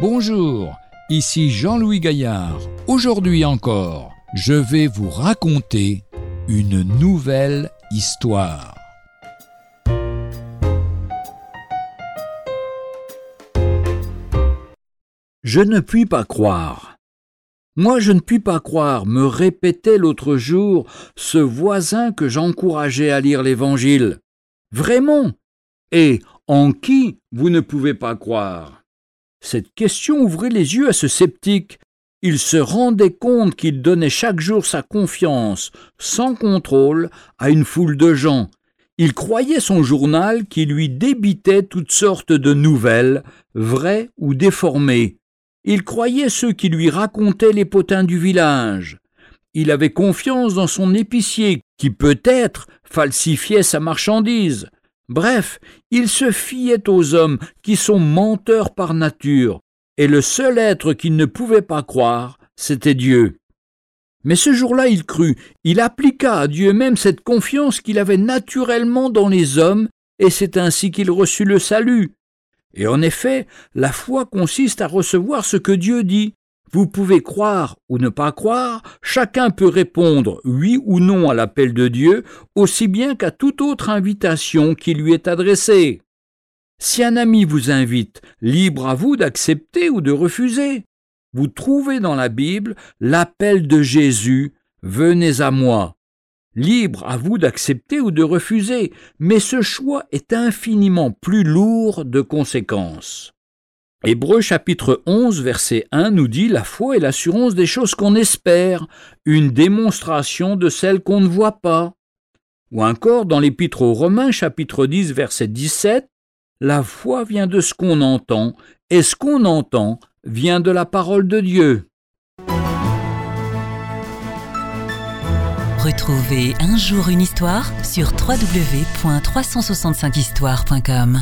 Bonjour, ici Jean-Louis Gaillard. Aujourd'hui encore, je vais vous raconter une nouvelle histoire. Je ne puis pas croire. Moi, je ne puis pas croire, me répétait l'autre jour ce voisin que j'encourageais à lire l'Évangile. Vraiment? Et en qui vous ne pouvez pas croire? Cette question ouvrait les yeux à ce sceptique. Il se rendait compte qu'il donnait chaque jour sa confiance, sans contrôle, à une foule de gens. Il croyait son journal qui lui débitait toutes sortes de nouvelles, vraies ou déformées. Il croyait ceux qui lui racontaient les potins du village. Il avait confiance dans son épicier, qui peut-être falsifiait sa marchandise. Bref, il se fiait aux hommes qui sont menteurs par nature, et le seul être qu'il ne pouvait pas croire, c'était Dieu. Mais ce jour-là, il crut, il appliqua à Dieu même cette confiance qu'il avait naturellement dans les hommes, et c'est ainsi qu'il reçut le salut. Et en effet, la foi consiste à recevoir ce que Dieu dit. Vous pouvez croire ou ne pas croire, chacun peut répondre oui ou non à l'appel de Dieu, aussi bien qu'à toute autre invitation qui lui est adressée. Si un ami vous invite, libre à vous d'accepter ou de refuser. Vous trouvez dans la Bible l'appel de Jésus Venez à moi libre à vous d'accepter ou de refuser, mais ce choix est infiniment plus lourd de conséquences. Hébreu chapitre 11 verset 1 nous dit la foi est l'assurance des choses qu'on espère, une démonstration de celles qu'on ne voit pas. Ou encore dans l'épître aux Romains chapitre 10 verset 17, la foi vient de ce qu'on entend, et ce qu'on entend vient de la parole de Dieu. Retrouvez un jour une histoire sur www.365histoire.com.